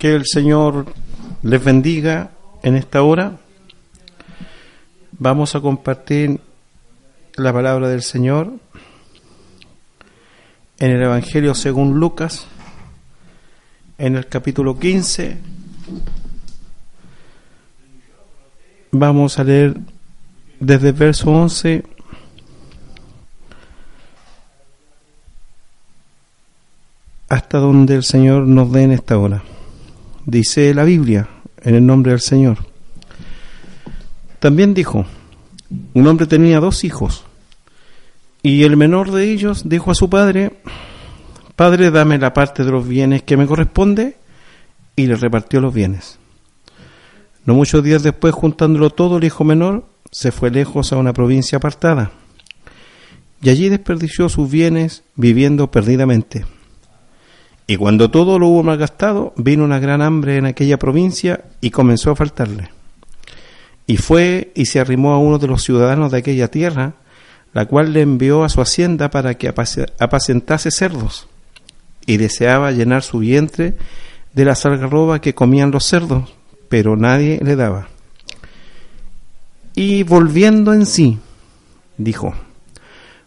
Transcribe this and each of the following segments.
Que el Señor les bendiga en esta hora. Vamos a compartir la palabra del Señor en el Evangelio según Lucas, en el capítulo 15. Vamos a leer desde el verso 11 hasta donde el Señor nos dé en esta hora. Dice la Biblia, en el nombre del Señor. También dijo, un hombre tenía dos hijos, y el menor de ellos dijo a su padre, Padre, dame la parte de los bienes que me corresponde, y le repartió los bienes. No muchos días después, juntándolo todo, el hijo menor se fue lejos a una provincia apartada, y allí desperdició sus bienes viviendo perdidamente. Y cuando todo lo hubo malgastado, vino una gran hambre en aquella provincia y comenzó a faltarle. Y fue y se arrimó a uno de los ciudadanos de aquella tierra, la cual le envió a su hacienda para que apacentase cerdos, y deseaba llenar su vientre de la salgarroba que comían los cerdos, pero nadie le daba. Y volviendo en sí, dijo,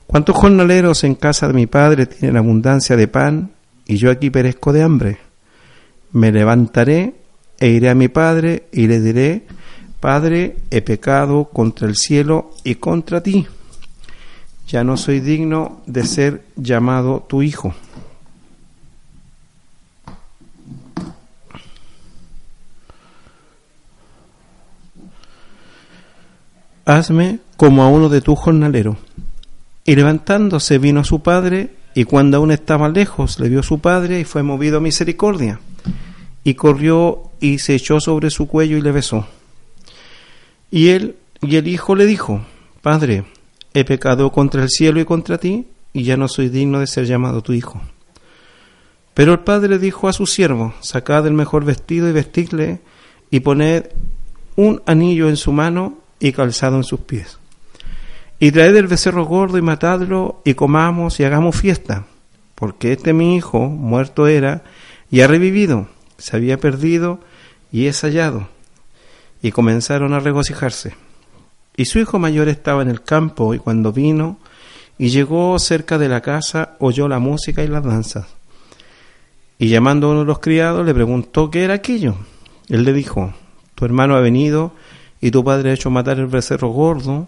¿cuántos jornaleros en casa de mi padre tienen abundancia de pan y yo aquí perezco de hambre. Me levantaré e iré a mi padre y le diré, Padre, he pecado contra el cielo y contra ti. Ya no soy digno de ser llamado tu hijo. Hazme como a uno de tus jornaleros. Y levantándose vino a su padre y cuando aún estaba lejos, le vio su padre y fue movido a misericordia. Y corrió y se echó sobre su cuello y le besó. Y él y el hijo le dijo, Padre, he pecado contra el cielo y contra ti, y ya no soy digno de ser llamado tu hijo. Pero el padre dijo a su siervo, sacad el mejor vestido y vestidle, y poned un anillo en su mano y calzado en sus pies y traed el becerro gordo y matadlo y comamos y hagamos fiesta, porque este mi hijo muerto era y ha revivido, se había perdido y es hallado. Y comenzaron a regocijarse. Y su hijo mayor estaba en el campo y cuando vino y llegó cerca de la casa oyó la música y las danzas. Y llamando a uno de los criados le preguntó qué era aquello. Él le dijo, tu hermano ha venido y tu padre ha hecho matar el becerro gordo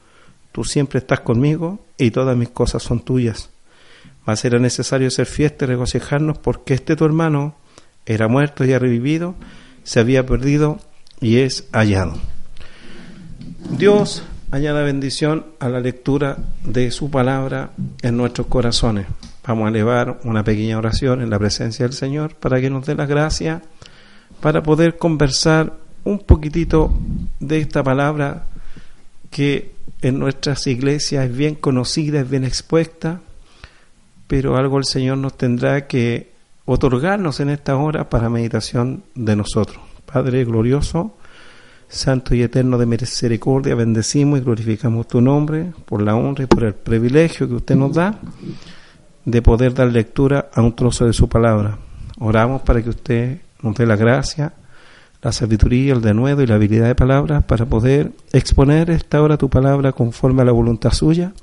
tú siempre estás conmigo y todas mis cosas son tuyas. Mas era necesario hacer fiesta y regocijarnos porque este tu hermano era muerto y ha revivido, se había perdido y es hallado. Dios añada bendición a la lectura de su palabra en nuestros corazones. Vamos a elevar una pequeña oración en la presencia del Señor para que nos dé la gracia para poder conversar un poquitito de esta palabra que en nuestras iglesias es bien conocida, es bien expuesta, pero algo el Señor nos tendrá que otorgarnos en esta hora para meditación de nosotros. Padre glorioso, santo y eterno de misericordia, bendecimos y glorificamos tu nombre por la honra y por el privilegio que usted nos da de poder dar lectura a un trozo de su palabra. Oramos para que usted nos dé la gracia la sabiduría, el denuedo y la habilidad de palabras para poder exponer esta hora tu palabra conforme a la voluntad suya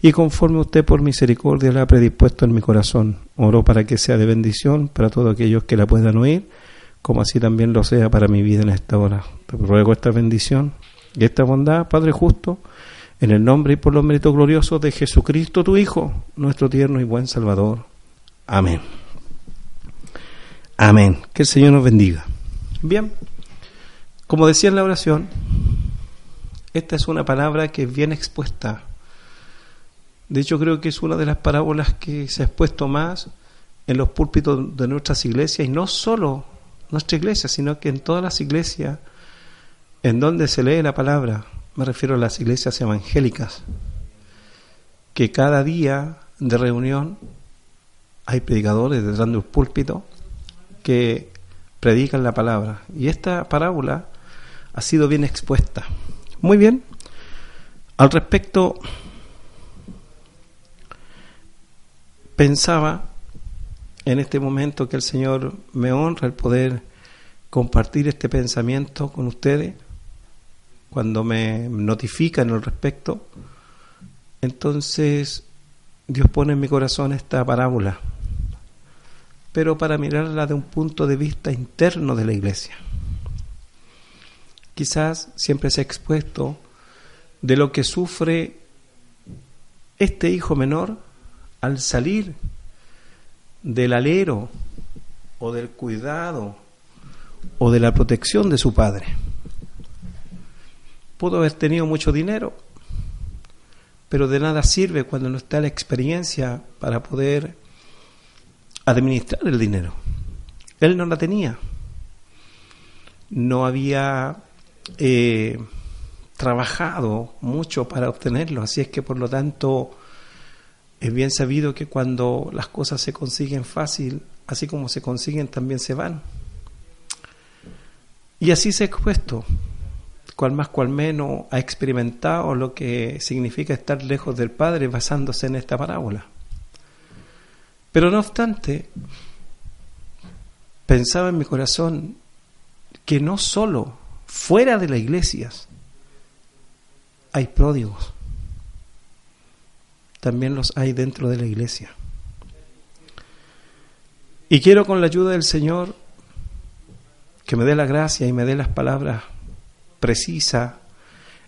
y conforme usted por misericordia la ha predispuesto en mi corazón. Oro para que sea de bendición para todos aquellos que la puedan oír, como así también lo sea para mi vida en esta hora. Te ruego esta bendición y esta bondad, Padre justo, en el nombre y por los méritos gloriosos de Jesucristo, tu Hijo, nuestro tierno y buen Salvador. Amén. Amén. Que el Señor nos bendiga. Bien, como decía en la oración, esta es una palabra que es bien expuesta. De hecho, creo que es una de las parábolas que se ha expuesto más en los púlpitos de nuestras iglesias y no solo, nuestra iglesia, sino que en todas las iglesias en donde se lee la palabra, me refiero a las iglesias evangélicas, que cada día de reunión hay predicadores detrás de un púlpito que predican la palabra. Y esta parábola ha sido bien expuesta. Muy bien. Al respecto, pensaba en este momento que el Señor me honra el poder compartir este pensamiento con ustedes cuando me notifican al respecto. Entonces Dios pone en mi corazón esta parábola, pero para mirarla de un punto de vista interno de la iglesia. Quizás siempre se ha expuesto de lo que sufre este hijo menor al salir del alero o del cuidado o de la protección de su padre. Pudo haber tenido mucho dinero, pero de nada sirve cuando no está la experiencia para poder administrar el dinero. Él no la tenía. No había eh, trabajado mucho para obtenerlo, así es que por lo tanto es bien sabido que cuando las cosas se consiguen fácil, así como se consiguen, también se van. Y así se ha expuesto cual más cual menos ha experimentado lo que significa estar lejos del Padre basándose en esta parábola. Pero no obstante, pensaba en mi corazón que no solo fuera de las iglesias hay pródigos, también los hay dentro de la iglesia. Y quiero con la ayuda del Señor que me dé la gracia y me dé las palabras precisa,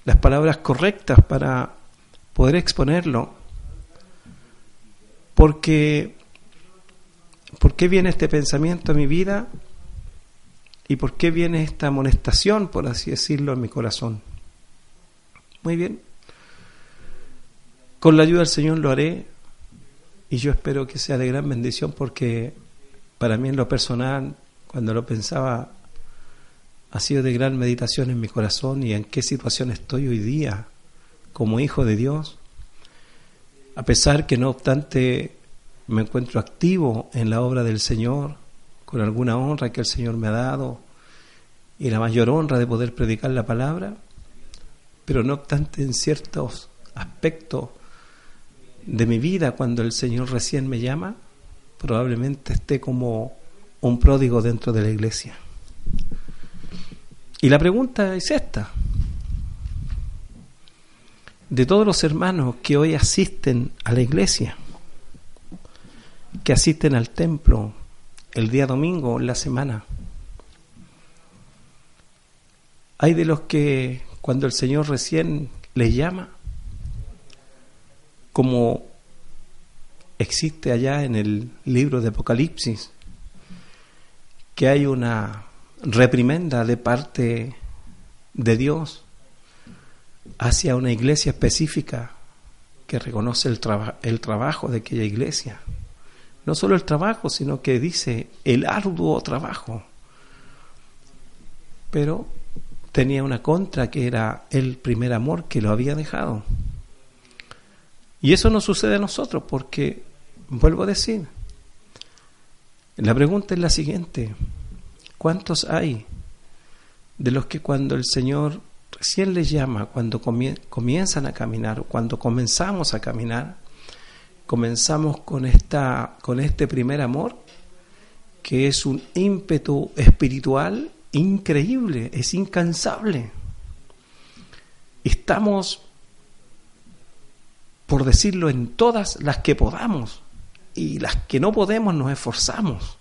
las palabras correctas para poder exponerlo. Porque, ¿por qué viene este pensamiento a mi vida? ¿Y por qué viene esta amonestación, por así decirlo, en mi corazón? Muy bien. Con la ayuda del Señor lo haré y yo espero que sea de gran bendición porque para mí en lo personal, cuando lo pensaba, ha sido de gran meditación en mi corazón y en qué situación estoy hoy día como hijo de Dios. A pesar que no obstante me encuentro activo en la obra del Señor, con alguna honra que el Señor me ha dado y la mayor honra de poder predicar la palabra, pero no obstante en ciertos aspectos de mi vida cuando el Señor recién me llama, probablemente esté como un pródigo dentro de la iglesia. Y la pregunta es esta. De todos los hermanos que hoy asisten a la iglesia, que asisten al templo el día domingo en la semana, hay de los que cuando el Señor recién les llama, como existe allá en el libro de Apocalipsis, que hay una reprimenda de parte de Dios hacia una iglesia específica que reconoce el, el trabajo de aquella iglesia. No solo el trabajo, sino que dice el arduo trabajo. Pero tenía una contra que era el primer amor que lo había dejado. Y eso no sucede a nosotros porque, vuelvo a decir, la pregunta es la siguiente, ¿Cuántos hay de los que cuando el Señor recién les llama, cuando comienzan a caminar, cuando comenzamos a caminar, comenzamos con, esta, con este primer amor, que es un ímpetu espiritual increíble, es incansable. Estamos, por decirlo, en todas las que podamos y las que no podemos nos esforzamos.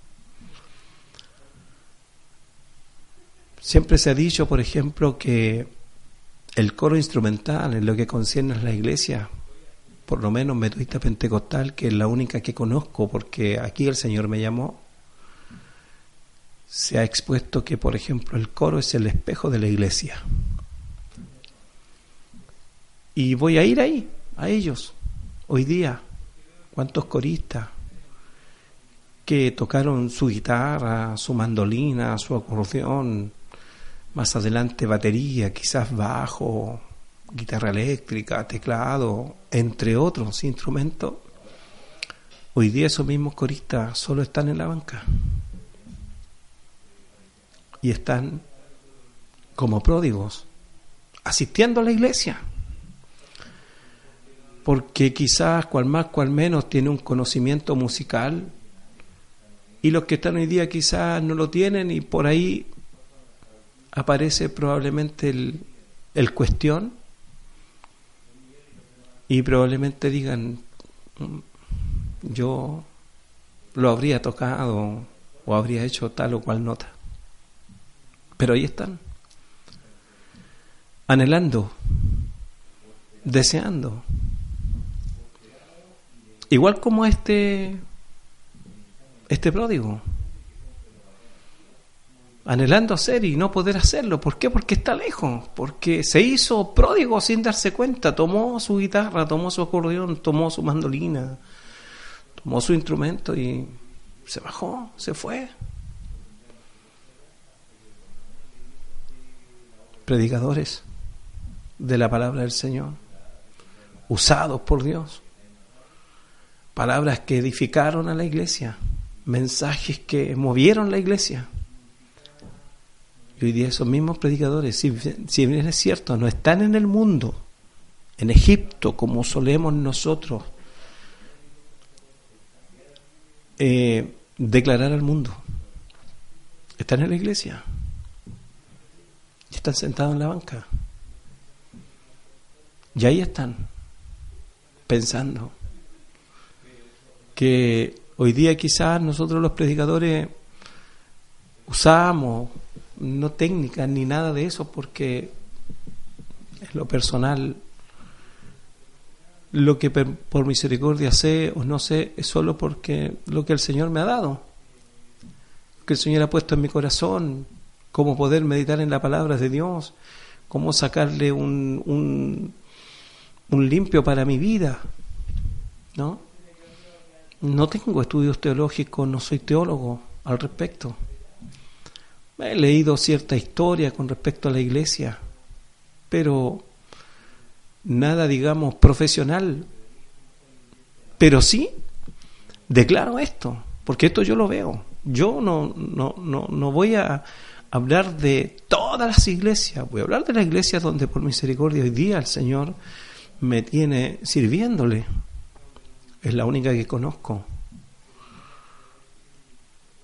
Siempre se ha dicho, por ejemplo, que el coro instrumental en lo que concierne a la iglesia, por lo menos metodista pentecostal, que es la única que conozco porque aquí el Señor me llamó, se ha expuesto que, por ejemplo, el coro es el espejo de la iglesia. Y voy a ir ahí, a ellos, hoy día. ¿Cuántos coristas que tocaron su guitarra, su mandolina, su acordeón, más adelante batería, quizás bajo, guitarra eléctrica, teclado, entre otros instrumentos, hoy día esos mismos coristas solo están en la banca y están como pródigos asistiendo a la iglesia. Porque quizás cual más, cual menos tiene un conocimiento musical y los que están hoy día quizás no lo tienen y por ahí aparece probablemente el, el cuestión y probablemente digan, mm, yo lo habría tocado o habría hecho tal o cual nota. Pero ahí están, anhelando, deseando. Igual como este, este pródigo anhelando hacer y no poder hacerlo. ¿Por qué? Porque está lejos, porque se hizo pródigo sin darse cuenta, tomó su guitarra, tomó su acordeón, tomó su mandolina, tomó su instrumento y se bajó, se fue. Predicadores de la palabra del Señor, usados por Dios, palabras que edificaron a la iglesia, mensajes que movieron la iglesia hoy día esos mismos predicadores, si, bien es cierto, no están en el mundo, en Egipto, como solemos nosotros eh, declarar al mundo. Están en la iglesia. Están sentados en la banca. Y ahí están, pensando que hoy día quizás nosotros los predicadores usamos no técnicas ni nada de eso, porque en lo personal, lo que por misericordia sé o no sé es solo porque lo que el Señor me ha dado, que el Señor ha puesto en mi corazón, cómo poder meditar en la palabra de Dios, cómo sacarle un, un, un limpio para mi vida, ¿no? No tengo estudios teológicos, no soy teólogo al respecto. He leído cierta historia con respecto a la iglesia, pero nada, digamos, profesional. Pero sí, declaro esto, porque esto yo lo veo. Yo no, no, no, no voy a hablar de todas las iglesias, voy a hablar de las iglesias donde por misericordia hoy día el Señor me tiene sirviéndole. Es la única que conozco.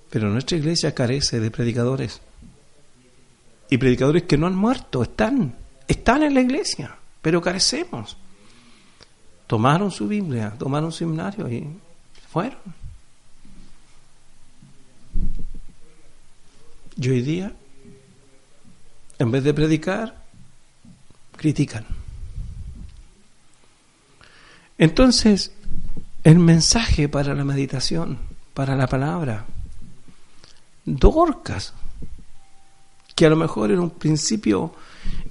Pero nuestra iglesia carece de predicadores. Y predicadores que no han muerto, están, están en la iglesia, pero carecemos. Tomaron su Biblia, tomaron su seminario y fueron. Y hoy día, en vez de predicar, critican. Entonces, el mensaje para la meditación, para la palabra, Dorcas, que a lo mejor en un principio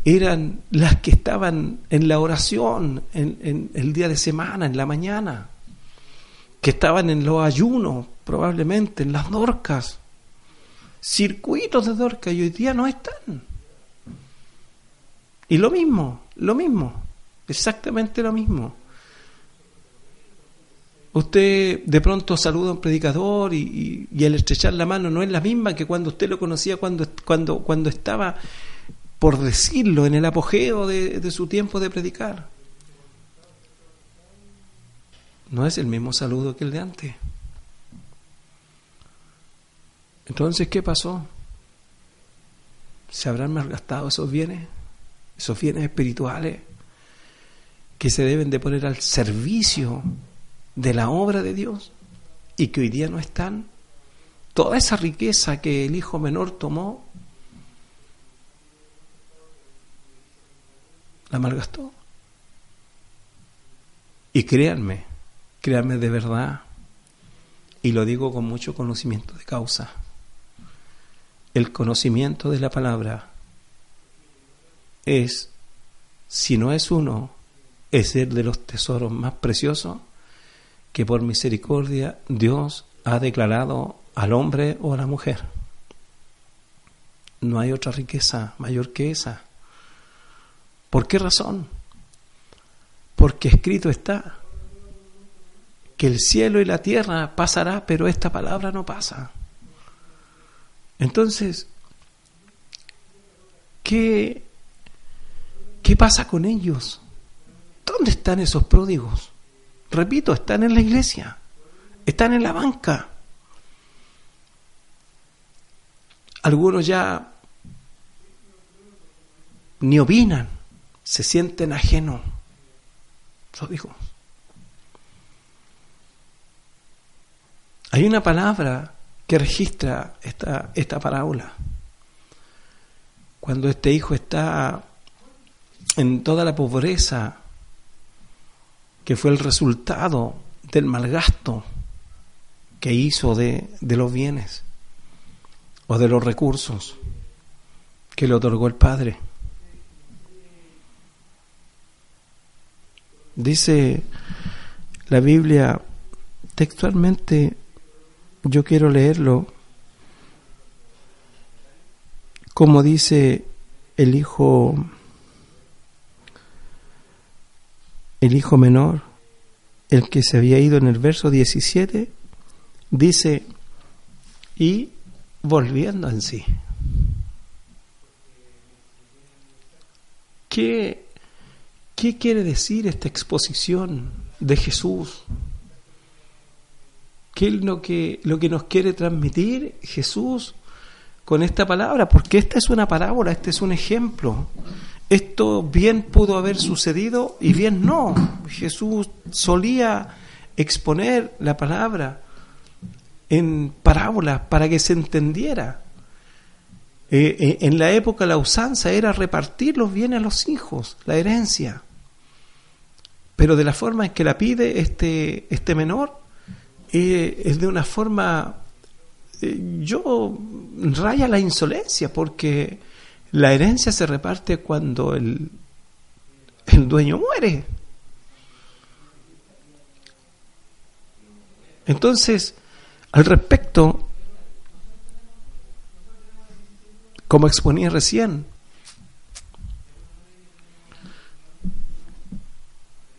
eran las que estaban en la oración en, el día de semana, en la mañana, que estaban en los ayunos, probablemente, en las dorcas, circuitos de dorcas, y hoy día no están. Y lo mismo, lo mismo, exactamente lo mismo. Usted de pronto saluda a un predicador y, el estrechar la mano no es la misma que cuando usted lo conocía cuando, cuando, cuando estaba, por decirlo, en el apogeo de, de su tiempo de predicar. No es el mismo saludo que el de antes. Entonces, ¿qué pasó? ¿Se habrán malgastado esos bienes? Esos bienes espirituales que se deben de poner al servicio de la obra de Dios y que hoy día no están. Toda esa riqueza que el hijo menor tomó, la malgastó. Y créanme, créanme de verdad, y lo digo con mucho conocimiento de causa, el conocimiento de la palabra es, si no es uno, es el de los tesoros más preciosos que por misericordia Dios ha declarado al hombre o a la mujer. No hay otra riqueza mayor que esa. ¿Por qué razón? Porque escrito está que el cielo y la tierra pasará, pero esta palabra no pasa. Entonces, ¿qué, qué pasa con ellos? ¿Dónde están esos pródigos? Repito, están en la iglesia, están en la banca. Algunos ya ni opinan, se sienten ajenos. digo. Hay una palabra que registra esta, esta parábola. Cuando este hijo está en toda la pobreza que fue el resultado del malgasto que hizo de, de los bienes o de los recursos que le otorgó el Padre. Dice la Biblia textualmente yo quiero leerlo como dice el hijo el hijo menor, el que se había ido en el verso 17, dice, y volviendo en sí. ¿Qué, ¿Qué quiere decir esta exposición de Jesús ¿Qué es lo que, lo que nos quiere transmitir Jesús con esta palabra? Porque esta es una parábola, este es un ejemplo. Esto bien pudo haber sucedido y bien no. Jesús solía exponer la palabra en parábolas para que se entendiera. Eh, eh, en la época la usanza era repartir los bienes a los hijos, la herencia. Pero de la forma en que la pide este, este menor, eh, es de una forma, yo raya la insolencia, porque la herencia se reparte cuando el, el dueño muere. Entonces, al respecto, como exponía recién,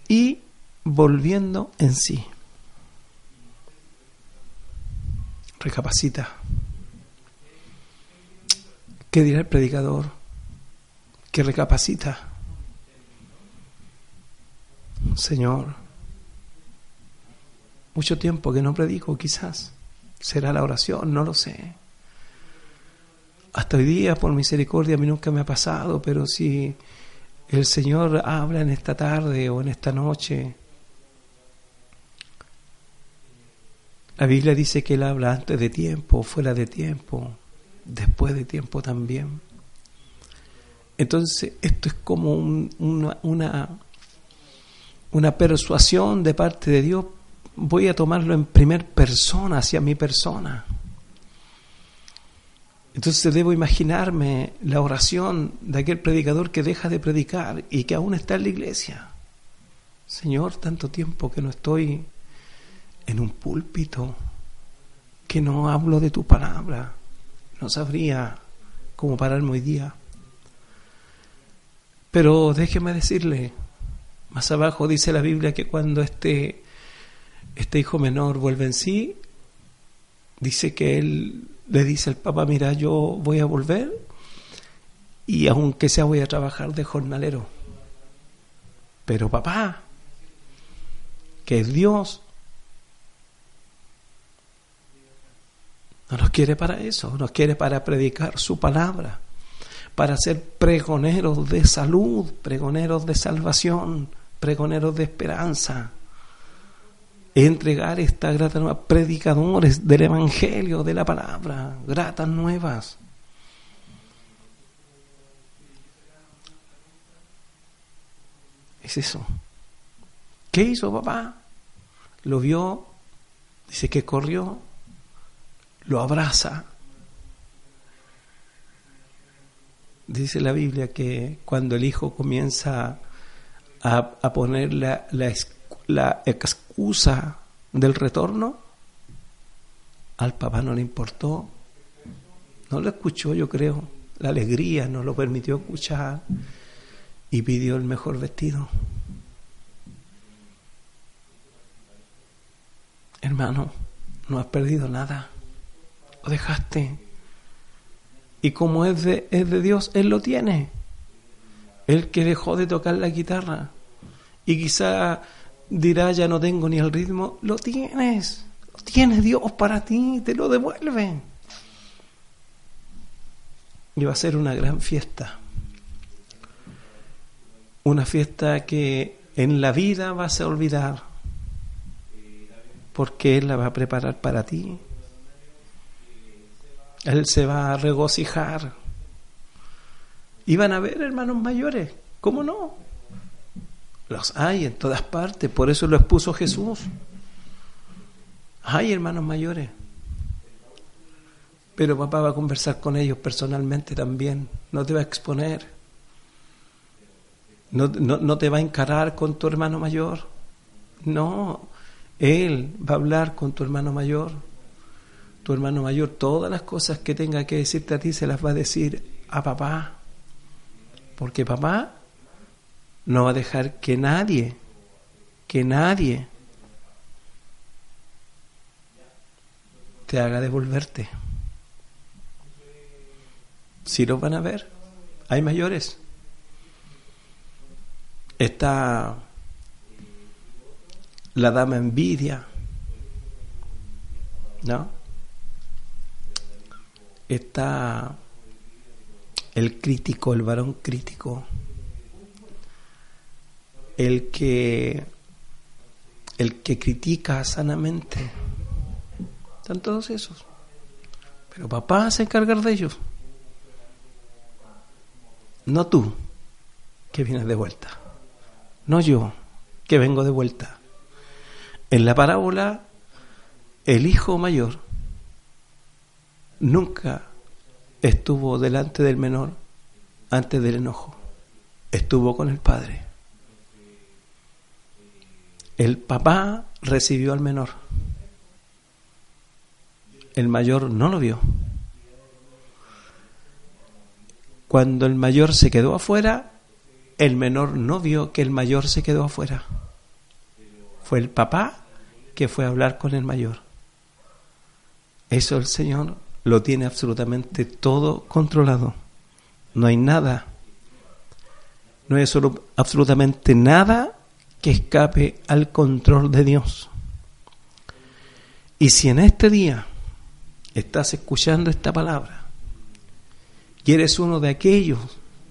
y volviendo en sí. recapacita. ¿Qué dirá el predicador? Que recapacita. Señor, mucho tiempo que no predico, quizás. Será la oración, no lo sé. Hasta hoy día, por misericordia, a mí nunca me ha pasado, pero si el Señor habla en esta tarde o en esta noche, La Biblia dice que Él habla antes de tiempo, fuera de tiempo, después de tiempo también. Entonces, esto es como una, una, una persuasión de parte de Dios. Voy a tomarlo en primer persona, hacia mi persona. Entonces debo imaginarme la oración de aquel predicador que deja de predicar y que aún está en la iglesia. Señor, tanto tiempo que no estoy en un púlpito que no hablo de tu palabra. No sabría cómo pararme hoy día. Pero déjeme decirle, más abajo dice la Biblia que cuando este, este hijo menor vuelve en sí, dice que él le dice al papá, mira, yo voy a volver y aunque sea voy a trabajar de jornalero. Pero papá, que es Dios, No nos quiere para eso, nos quiere para predicar su palabra, para ser pregoneros de salud, pregoneros de salvación, pregoneros de esperanza. Entregar esta grata nueva, predicadores del Evangelio, de la palabra, gratas nuevas. Es eso. ¿Qué hizo papá? Lo vio, dice que corrió, lo abraza. Dice la Biblia que cuando el hijo comienza a, poner la, la, excusa del retorno, Al papá no le importó, no lo escuchó, yo creo. La alegría no lo permitió escuchar y pidió el mejor vestido. Hermano, no has perdido nada. Lo dejaste. Y como es de, es de Dios, Él lo tiene. Él que dejó de tocar la guitarra. Y quizá dirá, ya no tengo ni el ritmo. Lo tienes. Lo tiene Dios para ti. Te lo devuelve. Y va a ser una gran fiesta. Una fiesta que en la vida vas a olvidar. Porque Él la va a preparar para ti. Él se va a regocijar. Y van a ver hermanos mayores. ¿Cómo no? Los hay en todas partes. Por eso lo expuso Jesús. Hay hermanos mayores. Pero papá va a conversar con ellos personalmente también. No te va a exponer. No, no, te va a encarar con tu hermano mayor. No, él va a hablar con tu hermano mayor. Tu hermano mayor, todas las cosas que tenga que decirte a ti se las va a decir a papá. Porque papá no va a dejar que nadie, que nadie te haga devolverte si los van a ver. Hay mayores. Está la dama envidia, ¿no? Está el crítico, el varón crítico, el que el que critica sanamente. Están todos esos. Pero papá se encargar de ellos. No tú, que vienes de vuelta. No yo, que vengo de vuelta. En la parábola, el hijo mayor nunca estuvo delante del menor antes del enojo. Estuvo con el padre. El papá recibió al menor. El mayor no lo vio. Cuando el mayor se quedó afuera, el menor no vio que el mayor se quedó afuera. Fue el papá que fue a hablar con el mayor. Eso el Señor lo tiene absolutamente todo controlado. No hay nada, no hay solo, absolutamente nada que escape al control de Dios. Y si en este día estás escuchando esta palabra, y eres uno de aquellos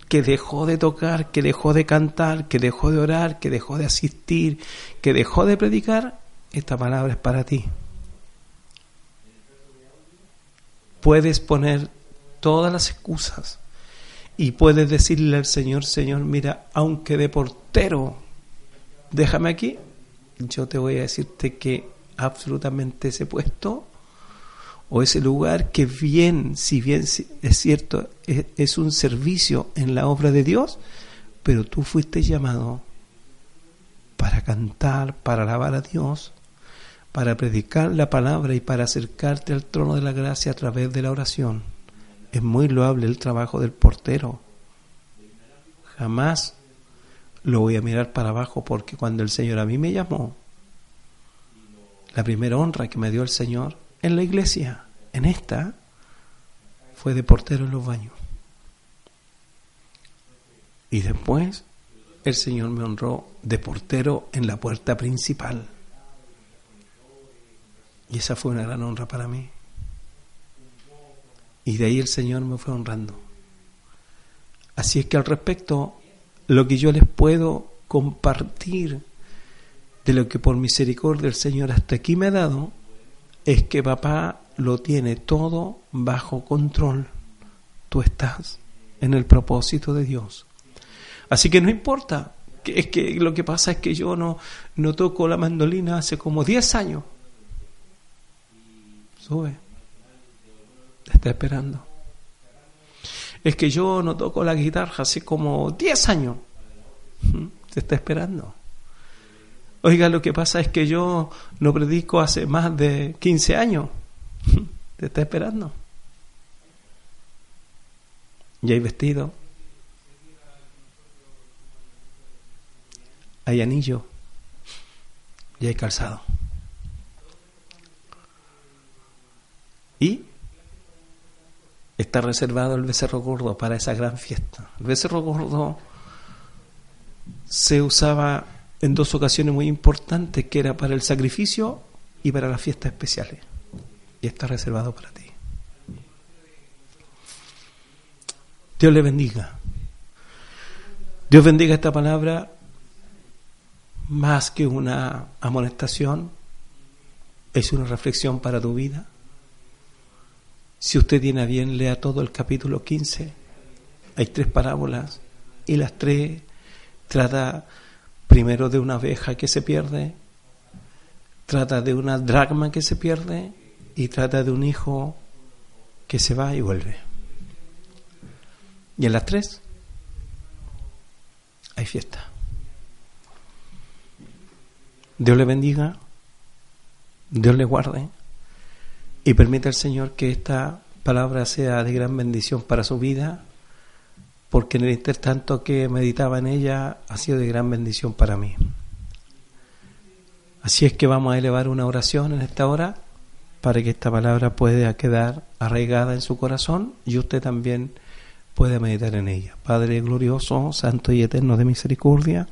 que dejó de tocar, que dejó de cantar, que dejó de orar, que dejó de asistir, que dejó de predicar, esta palabra es para ti. Puedes poner todas las excusas y puedes decirle al Señor, Señor, mira, aunque de portero, déjame aquí, yo te voy a decirte que absolutamente ese puesto o ese lugar que bien, si bien es cierto, es, un servicio en la obra de Dios, pero tú fuiste llamado para cantar, para alabar a Dios, para predicar la palabra y para acercarte al trono de la gracia a través de la oración. Es muy loable el trabajo del portero. Jamás lo voy a mirar para abajo porque cuando el Señor a mí me llamó, la primera honra que me dio el Señor en la iglesia, en esta, fue de portero en los baños. Y después el Señor me honró de portero en la puerta principal. Y esa fue una gran honra para mí. Y de ahí el Señor me fue honrando. Así es que al respecto, lo que yo les puedo compartir de lo que por misericordia el Señor hasta aquí me ha dado, es que papá lo tiene todo bajo control. Tú estás en el propósito de Dios. Así que no importa, es que lo que pasa es que yo no, no toco la mandolina hace como 10 años. Te está esperando. Es que yo no toco la guitarra hace como 10 años. Te está esperando. Oiga, lo que pasa es que yo no predico hace más de 15 años. Te está esperando. Y hay vestido. Hay anillo. Y hay calzado. Y está reservado el becerro gordo para esa gran fiesta. El becerro gordo se usaba en dos ocasiones muy importantes, que era para el sacrificio y para las fiestas especiales. Y está reservado para ti. Dios le bendiga. Dios bendiga esta palabra más que una amonestación, es una reflexión para tu vida si usted tiene bien, lea todo el capítulo 15. Hay tres parábolas y las tres trata primero de una abeja que se pierde, trata de una dragma que se pierde y trata de un hijo que se va y vuelve. Y en las tres hay fiesta. Dios le bendiga, Dios le guarde y permita al Señor que esta palabra sea de gran bendición para su vida, porque en el intertanto que meditaba en ella ha sido de gran bendición para mí. Así es que vamos a elevar una oración en esta hora para que esta palabra pueda quedar arraigada en su corazón y usted también pueda meditar en ella. Padre glorioso, santo y eterno de misericordia,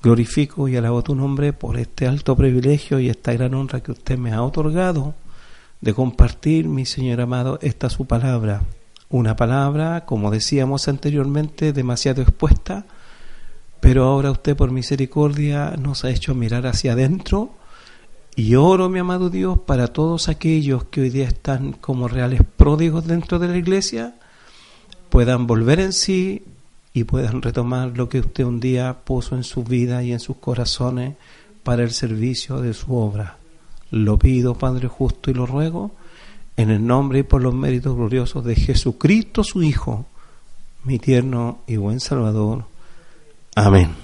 glorifico y alabo tu nombre por este alto privilegio y esta gran honra que usted me ha otorgado de compartir, mi Señor amado, esta su palabra. Una palabra, como decíamos anteriormente, demasiado expuesta, pero ahora usted por misericordia nos ha hecho mirar hacia adentro y oro, mi amado Dios, para todos aquellos que hoy día están como reales pródigos dentro de la iglesia, puedan volver en sí y puedan retomar lo que usted un día puso en su vida y en sus corazones para el servicio de su obra. Lo pido, Padre justo, y lo ruego, en el nombre y por los méritos gloriosos de Jesucristo, su Hijo, mi tierno y buen Salvador. Amén.